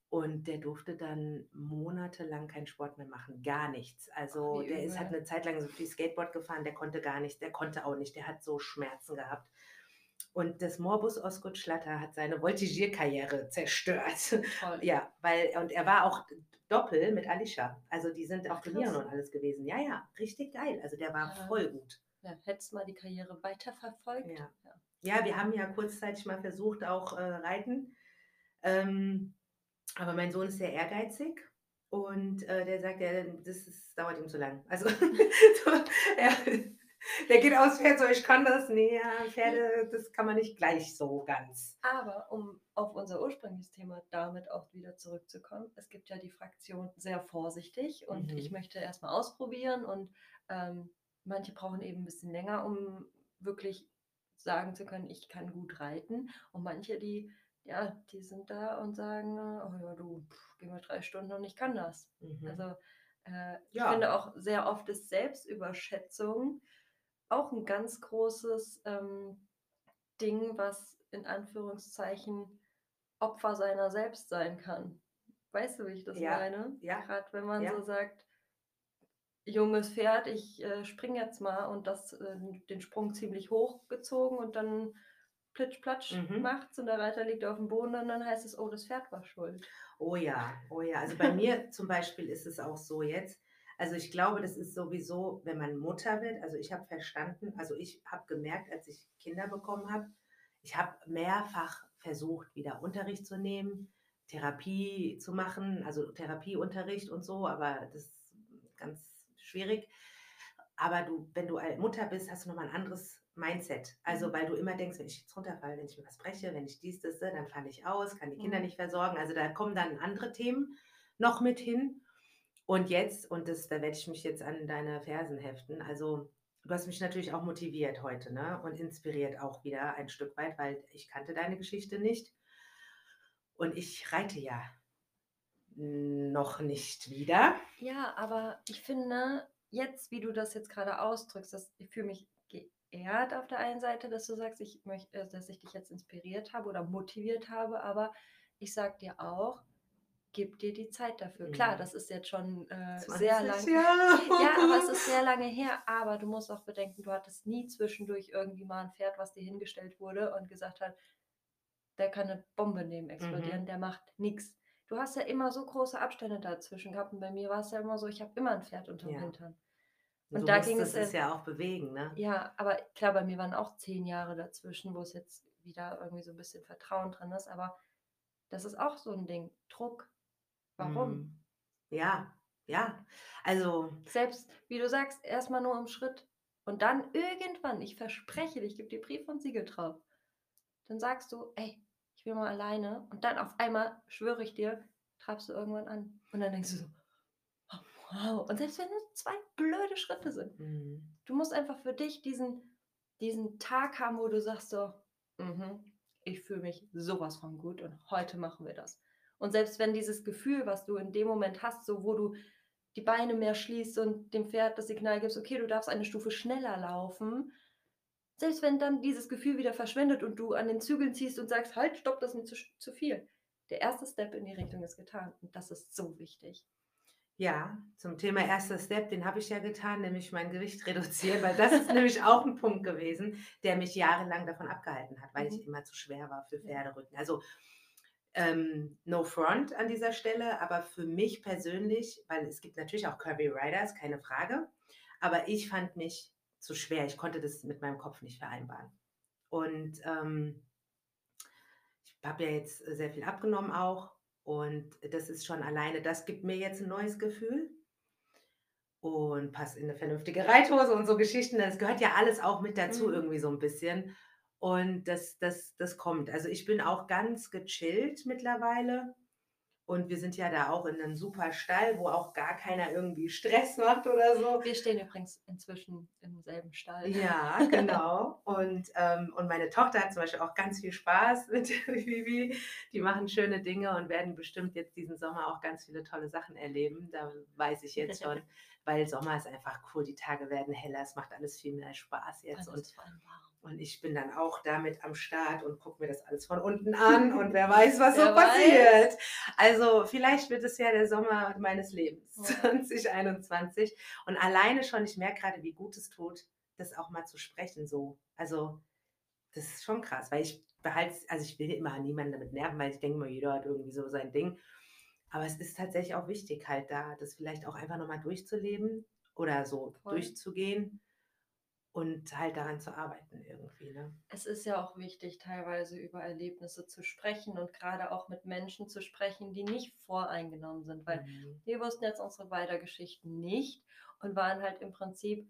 Und der durfte dann monatelang keinen Sport mehr machen, gar nichts. Also Ach, der ist, hat eine Zeit lang so viel Skateboard gefahren, der konnte gar nicht, der konnte auch nicht, der hat so Schmerzen gehabt. Und das Morbus Osgood Schlatter hat seine Voltigierkarriere zerstört. Toll. Ja, weil, und er war auch Doppel mit Alicia. Also die sind auf Turnieren und alles gewesen. Ja, ja, richtig geil. Also der war ja. voll gut. Ja, hättest mal die Karriere weiterverfolgt. Ja. ja. Ja. wir haben ja kurzzeitig mal versucht, auch äh, Reiten. Ähm, aber mein Sohn ist sehr ehrgeizig und äh, der sagt, ja, das ist, dauert ihm zu lang. Also (laughs) er, der geht aus Pferd so, ich kann das. Nee, Pferde, das kann man nicht gleich so ganz. Aber um auf unser ursprüngliches Thema damit auch wieder zurückzukommen, es gibt ja die Fraktion sehr vorsichtig und mhm. ich möchte erstmal ausprobieren und ähm, manche brauchen eben ein bisschen länger, um wirklich sagen zu können, ich kann gut reiten und manche, die ja, die sind da und sagen, oh ja, du, pff, geh mal drei Stunden und ich kann das. Mhm. Also äh, ich ja. finde auch sehr oft ist Selbstüberschätzung auch ein ganz großes ähm, Ding, was in Anführungszeichen Opfer seiner selbst sein kann. Weißt du, wie ich das ja. meine? Ja. Gerade wenn man ja. so sagt, junges Pferd, ich äh, spring jetzt mal und das äh, den Sprung ziemlich hoch gezogen und dann plitsch-platsch mhm. macht und der Reiter liegt auf dem Boden und dann heißt es, oh, das Pferd war schuld. Oh ja, oh ja. Also bei mir zum Beispiel ist es auch so jetzt. Also ich glaube, das ist sowieso, wenn man Mutter wird. Also ich habe verstanden, also ich habe gemerkt, als ich Kinder bekommen habe, ich habe mehrfach versucht, wieder Unterricht zu nehmen, Therapie zu machen, also Therapieunterricht und so, aber das ist ganz schwierig. Aber du, wenn du Mutter bist, hast du nochmal ein anderes Mindset. Also, mhm. weil du immer denkst, wenn ich jetzt runterfalle, wenn ich mir was breche, wenn ich dies, das, dann falle ich aus, kann die Kinder mhm. nicht versorgen. Also, da kommen dann andere Themen noch mit hin. Und jetzt, und das, da werde ich mich jetzt an deine Fersen heften. Also, du hast mich natürlich auch motiviert heute, ne? Und inspiriert auch wieder ein Stück weit, weil ich kannte deine Geschichte nicht. Und ich reite ja noch nicht wieder. Ja, aber ich finde, jetzt, wie du das jetzt gerade ausdrückst, dass ich fühle mich geehrt auf der einen Seite, dass du sagst, ich möchte, äh, dass ich dich jetzt inspiriert habe oder motiviert habe, aber ich sag dir auch, gib dir die Zeit dafür. Klar, das ist jetzt schon äh, sehr lange. Ja, aber es ist sehr (laughs) lange her. Aber du musst auch bedenken, du hattest nie zwischendurch irgendwie mal ein Pferd, was dir hingestellt wurde und gesagt hat, der kann eine Bombe nehmen explodieren, mhm. der macht nichts. Du hast ja immer so große Abstände dazwischen gehabt und bei mir war es ja immer so, ich habe immer ein Pferd unterm ja. Hintern. Und, und da ging es es ja auch bewegen, ne? Ja, aber klar, bei mir waren auch zehn Jahre dazwischen, wo es jetzt wieder irgendwie so ein bisschen Vertrauen drin ist. Aber das ist auch so ein Ding. Druck. Warum? Hm. Ja, ja. Also. Selbst, wie du sagst, erstmal nur im Schritt. Und dann irgendwann, ich verspreche dir, ich gebe dir Brief und Siegel drauf. Dann sagst du, ey, ich will mal alleine. Und dann auf einmal, schwöre ich dir, trabst du irgendwann an. Und dann denkst du so, wow. Und selbst wenn es zwei blöde Schritte sind, mhm. du musst einfach für dich diesen, diesen Tag haben, wo du sagst so, mhm, ich fühle mich sowas von gut und heute machen wir das. Und selbst wenn dieses Gefühl, was du in dem Moment hast, so wo du die Beine mehr schließt und dem Pferd das Signal gibst, okay, du darfst eine Stufe schneller laufen, selbst wenn dann dieses Gefühl wieder verschwindet und du an den Zügeln ziehst und sagst, halt, stopp, das ist mir zu, zu viel. Der erste Step in die Richtung ist getan und das ist so wichtig. Ja, zum Thema erster Step, den habe ich ja getan, nämlich mein Gewicht reduzieren, weil das ist nämlich auch ein Punkt gewesen, der mich jahrelang davon abgehalten hat, weil mhm. ich immer zu schwer war für Pferderücken. Also ähm, no front an dieser Stelle, aber für mich persönlich, weil es gibt natürlich auch Kirby Riders, keine Frage, aber ich fand mich zu schwer. Ich konnte das mit meinem Kopf nicht vereinbaren. Und ähm, ich habe ja jetzt sehr viel abgenommen auch und das ist schon alleine, das gibt mir jetzt ein neues Gefühl. Und passt in eine vernünftige Reithose und so Geschichten. Das gehört ja alles auch mit dazu, mhm. irgendwie so ein bisschen. Und das, das, das kommt. Also ich bin auch ganz gechillt mittlerweile. Und wir sind ja da auch in einem super Stall, wo auch gar keiner irgendwie Stress macht oder so. Wir stehen übrigens inzwischen im selben Stall. Ja, genau. und, ähm, und meine Tochter hat zum Beispiel auch ganz viel Spaß mit Vivi. Die machen schöne Dinge und werden bestimmt jetzt diesen Sommer auch ganz viele tolle Sachen erleben. Da weiß ich jetzt schon, (laughs) weil Sommer ist einfach cool. Die Tage werden heller, es macht alles viel mehr Spaß jetzt. Und, und und ich bin dann auch damit am Start und gucke mir das alles von unten an und wer (laughs) weiß, was so passiert. Also vielleicht wird es ja der Sommer meines Lebens, ja. (laughs) 2021. Und alleine schon, ich merke gerade, wie gut es tut, das auch mal zu sprechen so. Also das ist schon krass, weil ich behalte, also ich will immer niemanden damit nerven, weil ich denke mal, jeder hat irgendwie so sein Ding. Aber es ist tatsächlich auch wichtig, halt da das vielleicht auch einfach nochmal durchzuleben oder so Voll. durchzugehen und halt daran zu arbeiten irgendwie. Ne? Es ist ja auch wichtig, teilweise über Erlebnisse zu sprechen und gerade auch mit Menschen zu sprechen, die nicht voreingenommen sind, weil mhm. wir wussten jetzt unsere beider Geschichten nicht und waren halt im Prinzip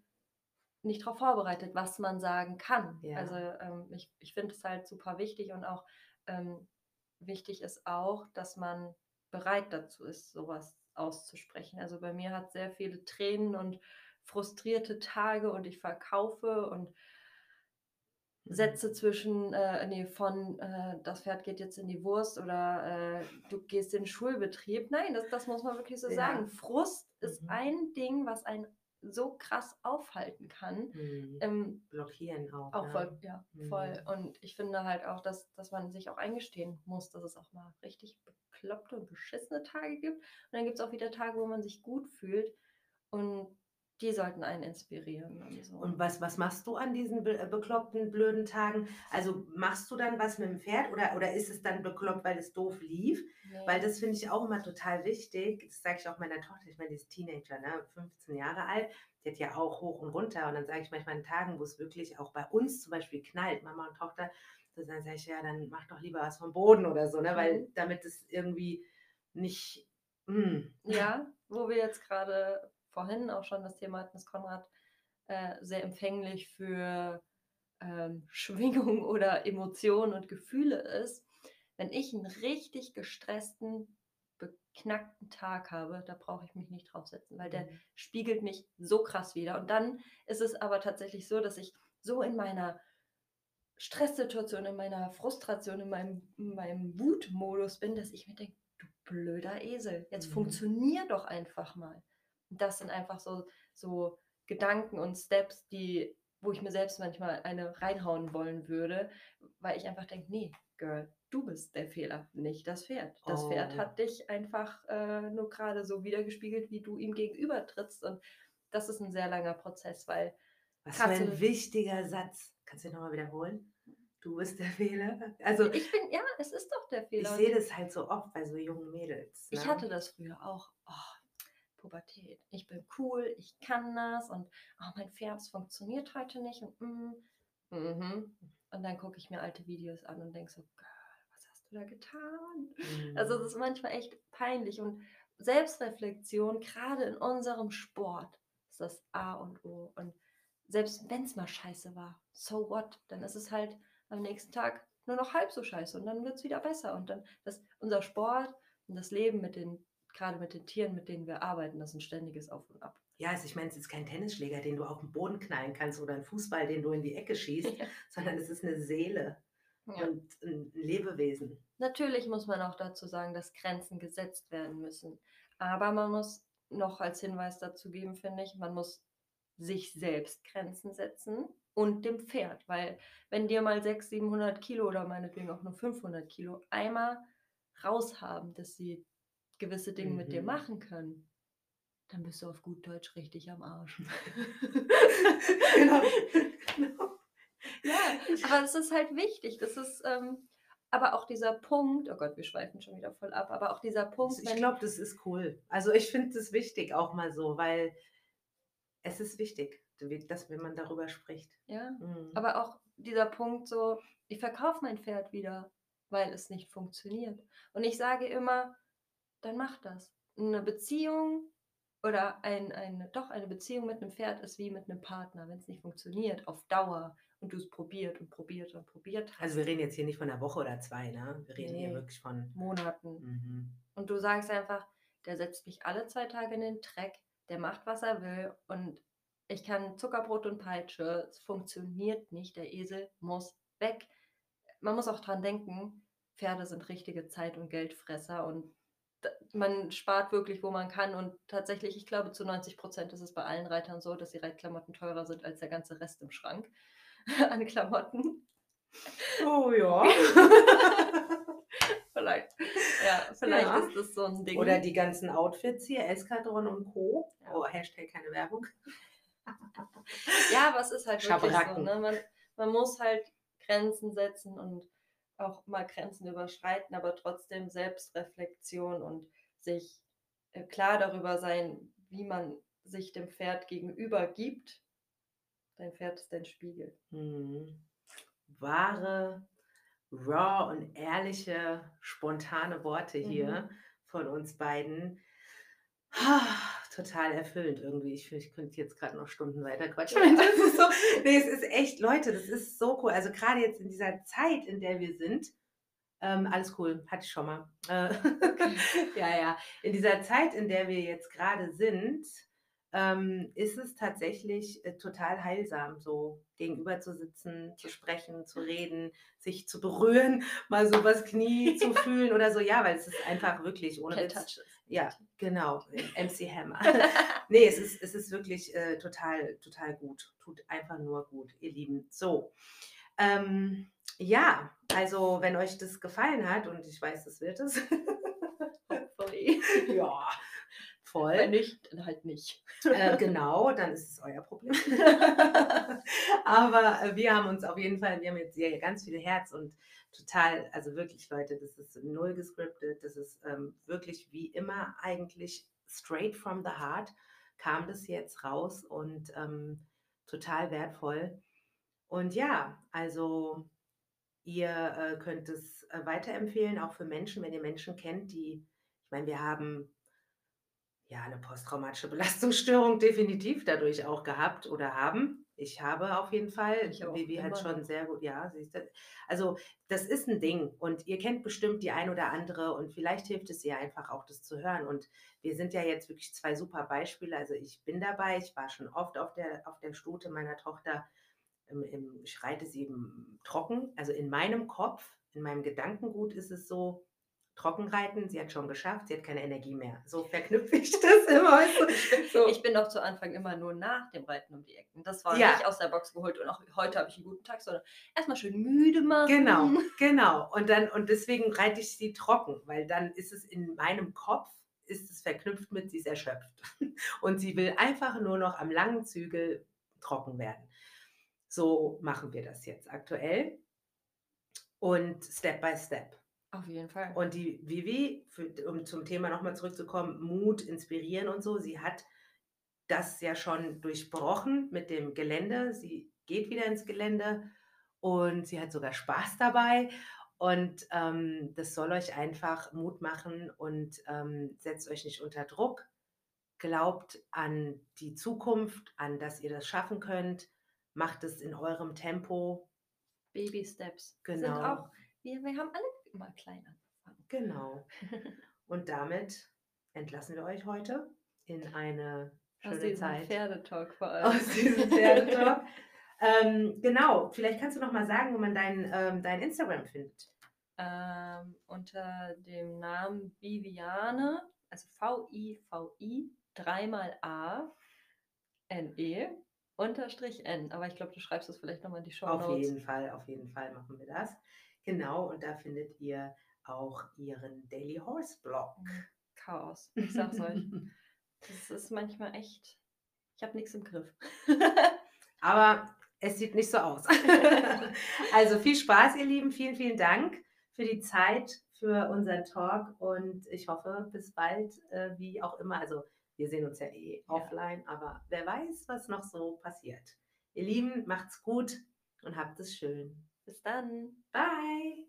nicht darauf vorbereitet, was man sagen kann. Ja. Also ähm, ich, ich finde es halt super wichtig und auch ähm, wichtig ist auch, dass man bereit dazu ist, sowas auszusprechen. Also bei mir hat sehr viele Tränen und frustrierte Tage und ich verkaufe und mhm. Sätze zwischen, äh, nee, von äh, das Pferd geht jetzt in die Wurst oder äh, du gehst in den Schulbetrieb. Nein, das, das muss man wirklich so ja. sagen. Frust ist mhm. ein Ding, was einen so krass aufhalten kann. Mhm. Ähm, Blockieren auch. Auch ja. voll, ja, mhm. voll. Und ich finde halt auch, dass, dass man sich auch eingestehen muss, dass es auch mal richtig bekloppte und beschissene Tage gibt. Und dann gibt es auch wieder Tage, wo man sich gut fühlt. Und die sollten einen inspirieren. Und, so. und was, was machst du an diesen be äh, bekloppten, blöden Tagen? Also machst du dann was mit dem Pferd oder, oder ist es dann bekloppt, weil es doof lief? Nee. Weil das finde ich auch immer total wichtig. Das sage ich auch meiner Tochter, ich meine, die ist Teenager, ne? 15 Jahre alt, die hat ja auch hoch und runter. Und dann sage ich manchmal an Tagen, wo es wirklich auch bei uns zum Beispiel knallt, Mama und Tochter, dann sage ich, ja, dann mach doch lieber was vom Boden oder so, ne? Weil mhm. damit es irgendwie nicht. Mh. Hm. Ja, wo wir jetzt gerade vorhin auch schon das Thema hatten, dass Konrad äh, sehr empfänglich für ähm, (laughs) Schwingung oder Emotionen und Gefühle ist. Wenn ich einen richtig gestressten, beknackten Tag habe, da brauche ich mich nicht draufsetzen, weil der mhm. spiegelt mich so krass wieder. Und dann ist es aber tatsächlich so, dass ich so in meiner Stresssituation, in meiner Frustration, in meinem, in meinem Wutmodus bin, dass ich mir denke, du blöder Esel, jetzt mhm. funktionier doch einfach mal das sind einfach so, so Gedanken und Steps, die, wo ich mir selbst manchmal eine reinhauen wollen würde, weil ich einfach denke, nee, Girl, du bist der Fehler, nicht das Pferd. Das oh. Pferd hat dich einfach äh, nur gerade so wiedergespiegelt, wie du ihm gegenüber trittst. Und das ist ein sehr langer Prozess, weil. Was für ein wichtiger Satz. Kannst du nochmal wiederholen? Du bist der Fehler. Also ich bin, ja, es ist doch der Fehler. Ich sehe das halt so oft bei so jungen Mädels. Ne? Ich hatte das früher auch. Oh, Pubertät. Ich bin cool, ich kann das und oh, mein Pferd, funktioniert heute nicht und mm, mhm. und dann gucke ich mir alte Videos an und denke so, Girl, was hast du da getan? Mhm. Also das ist manchmal echt peinlich und Selbstreflexion, gerade in unserem Sport, ist das A und O und selbst wenn es mal scheiße war, so what, dann ist es halt am nächsten Tag nur noch halb so scheiße und dann wird es wieder besser und dann das unser Sport und das Leben mit den gerade mit den Tieren, mit denen wir arbeiten, das ist ein ständiges Auf und Ab. Ja, also ich meine, es ist kein Tennisschläger, den du auf den Boden knallen kannst oder ein Fußball, den du in die Ecke schießt, (laughs) ja. sondern es ist eine Seele ja. und ein Lebewesen. Natürlich muss man auch dazu sagen, dass Grenzen gesetzt werden müssen. Aber man muss noch als Hinweis dazu geben, finde ich, man muss sich selbst Grenzen setzen und dem Pferd. Weil wenn dir mal 600, 700 Kilo oder meinetwegen auch nur 500 Kilo einmal raushaben, dass sie gewisse Dinge mhm. mit dir mhm. machen können, dann bist du auf gut Deutsch richtig am Arsch. (laughs) (laughs) genau. genau. Ja, aber das ist halt wichtig. Das ist ähm, aber auch dieser Punkt, oh Gott, wir schweifen schon wieder voll ab, aber auch dieser Punkt. Ich glaube, das ist cool. Also ich finde es wichtig auch mal so, weil es ist wichtig, dass wenn man darüber spricht. Ja, mhm. aber auch dieser Punkt so, ich verkaufe mein Pferd wieder, weil es nicht funktioniert. Und ich sage immer, dann mach das. Eine Beziehung oder ein, eine, doch eine Beziehung mit einem Pferd ist wie mit einem Partner, wenn es nicht funktioniert, auf Dauer und du es probiert und probiert und probiert hast. Also wir reden jetzt hier nicht von einer Woche oder zwei, ne? Wir reden nee, hier wirklich von Monaten. Mhm. Und du sagst einfach, der setzt mich alle zwei Tage in den Dreck, der macht, was er will und ich kann Zuckerbrot und Peitsche, es funktioniert nicht, der Esel muss weg. Man muss auch dran denken, Pferde sind richtige Zeit- und Geldfresser und man spart wirklich, wo man kann. Und tatsächlich, ich glaube, zu 90 Prozent ist es bei allen Reitern so, dass die Reitklamotten teurer sind als der ganze Rest im Schrank (laughs) an Klamotten. Oh ja. (laughs) vielleicht ja, vielleicht ja. ist das so ein Ding. Oder die ganzen Outfits hier, Eskadron und Co. Oh, Hashtag keine Werbung. ja, aber es ist halt wirklich so. Ne? Man, man muss halt Grenzen setzen und auch mal Grenzen überschreiten, aber trotzdem Selbstreflexion und sich äh, klar darüber sein, wie man sich dem Pferd gegenüber gibt. Dein Pferd ist dein Spiegel. Mhm. Wahre, raw und ehrliche, spontane Worte hier mhm. von uns beiden. Total erfüllend irgendwie. Ich, ich könnte jetzt gerade noch Stunden weiter (laughs) quatschen. (laughs) So, nee, es ist echt, Leute, das ist so cool. Also gerade jetzt in dieser Zeit, in der wir sind, ähm, alles cool, hatte ich schon mal. Äh, (laughs) ja, ja. In dieser Zeit, in der wir jetzt gerade sind, ähm, ist es tatsächlich äh, total heilsam, so gegenüber zu sitzen, zu sprechen, zu reden, sich zu berühren, (laughs) mal so was Knie zu fühlen oder so. Ja, weil es ist einfach wirklich ohne Witz. Ja, genau. MC Hammer. (laughs) (laughs) nee, es ist, es ist wirklich äh, total, total gut. Tut einfach nur gut, ihr Lieben. So. Ähm, ja, also wenn euch das gefallen hat, und ich weiß, das wird es. Ja, voll. Wenn nicht, dann halt nicht. Äh, (laughs) genau, dann ist es euer Problem. (laughs) Aber äh, wir haben uns auf jeden Fall, wir haben jetzt hier ganz viel Herz und total, also wirklich, Leute, das ist null gescriptet, das ist ähm, wirklich wie immer eigentlich straight from the heart kam das jetzt raus und ähm, total wertvoll. Und ja, also ihr äh, könnt es äh, weiterempfehlen, auch für Menschen, wenn ihr Menschen kennt, die, ich meine, wir haben ja eine posttraumatische Belastungsstörung definitiv dadurch auch gehabt oder haben. Ich habe auf jeden Fall. Ich auch, Vivi hat schon sehr gut, ja, siehst du. Also, das ist ein Ding und ihr kennt bestimmt die ein oder andere und vielleicht hilft es ihr einfach auch, das zu hören. Und wir sind ja jetzt wirklich zwei super Beispiele. Also, ich bin dabei, ich war schon oft auf der, auf der Stute meiner Tochter. Im, im, ich reite sie eben trocken. Also, in meinem Kopf, in meinem Gedankengut ist es so, Trockenreiten, sie hat schon geschafft, sie hat keine Energie mehr. So verknüpfe ich (laughs) das immer. So. Ich bin doch zu Anfang immer nur nach dem Reiten um die Ecken. Das war ja. nicht aus der Box geholt und auch heute habe ich einen guten Tag, sondern erstmal schön müde machen. Genau, (laughs) genau. Und dann, und deswegen reite ich sie trocken, weil dann ist es in meinem Kopf, ist es verknüpft mit, sie ist erschöpft. (laughs) Und sie will einfach nur noch am langen Zügel trocken werden. So machen wir das jetzt aktuell. Und Step by Step. Auf jeden Fall. Und die Vivi, für, um zum Thema nochmal zurückzukommen, Mut, inspirieren und so, sie hat das ja schon durchbrochen mit dem Gelände. Sie geht wieder ins Gelände und sie hat sogar Spaß dabei. Und ähm, das soll euch einfach Mut machen und ähm, setzt euch nicht unter Druck. Glaubt an die Zukunft, an dass ihr das schaffen könnt. Macht es in eurem Tempo. Baby Steps. Genau. Sind auch, wir, wir haben alle immer klein anfangen. Genau. (laughs) Und damit entlassen wir euch heute in eine schöne Aus diesem Zeit. Pferdetalk vor (laughs) allem. Aus diesem Pferdetalk. ähm, genau, vielleicht kannst du noch mal sagen, wo man dein, ähm, dein Instagram findet. Ähm, unter dem Namen Viviane, also V-I-V-I, dreimal A, N-E, unterstrich N. Aber ich glaube, du schreibst es vielleicht nochmal in die Show Notes. Auf jeden Fall, auf jeden Fall machen wir das. Genau, und da findet ihr auch ihren Daily Horse Blog. Mhm. Chaos, ich sag's euch. (laughs) Das ist manchmal echt, ich habe nichts im Griff. (laughs) Aber es sieht nicht so aus. (laughs) also viel Spaß, ihr Lieben. Vielen, vielen Dank für die Zeit, für unseren Talk und ich hoffe, bis bald, äh, wie auch immer. Also wir sehen uns ja eh ja. offline, aber wer weiß, was noch so passiert. Ihr Lieben, macht's gut und habt es schön. Bis dann. Bye.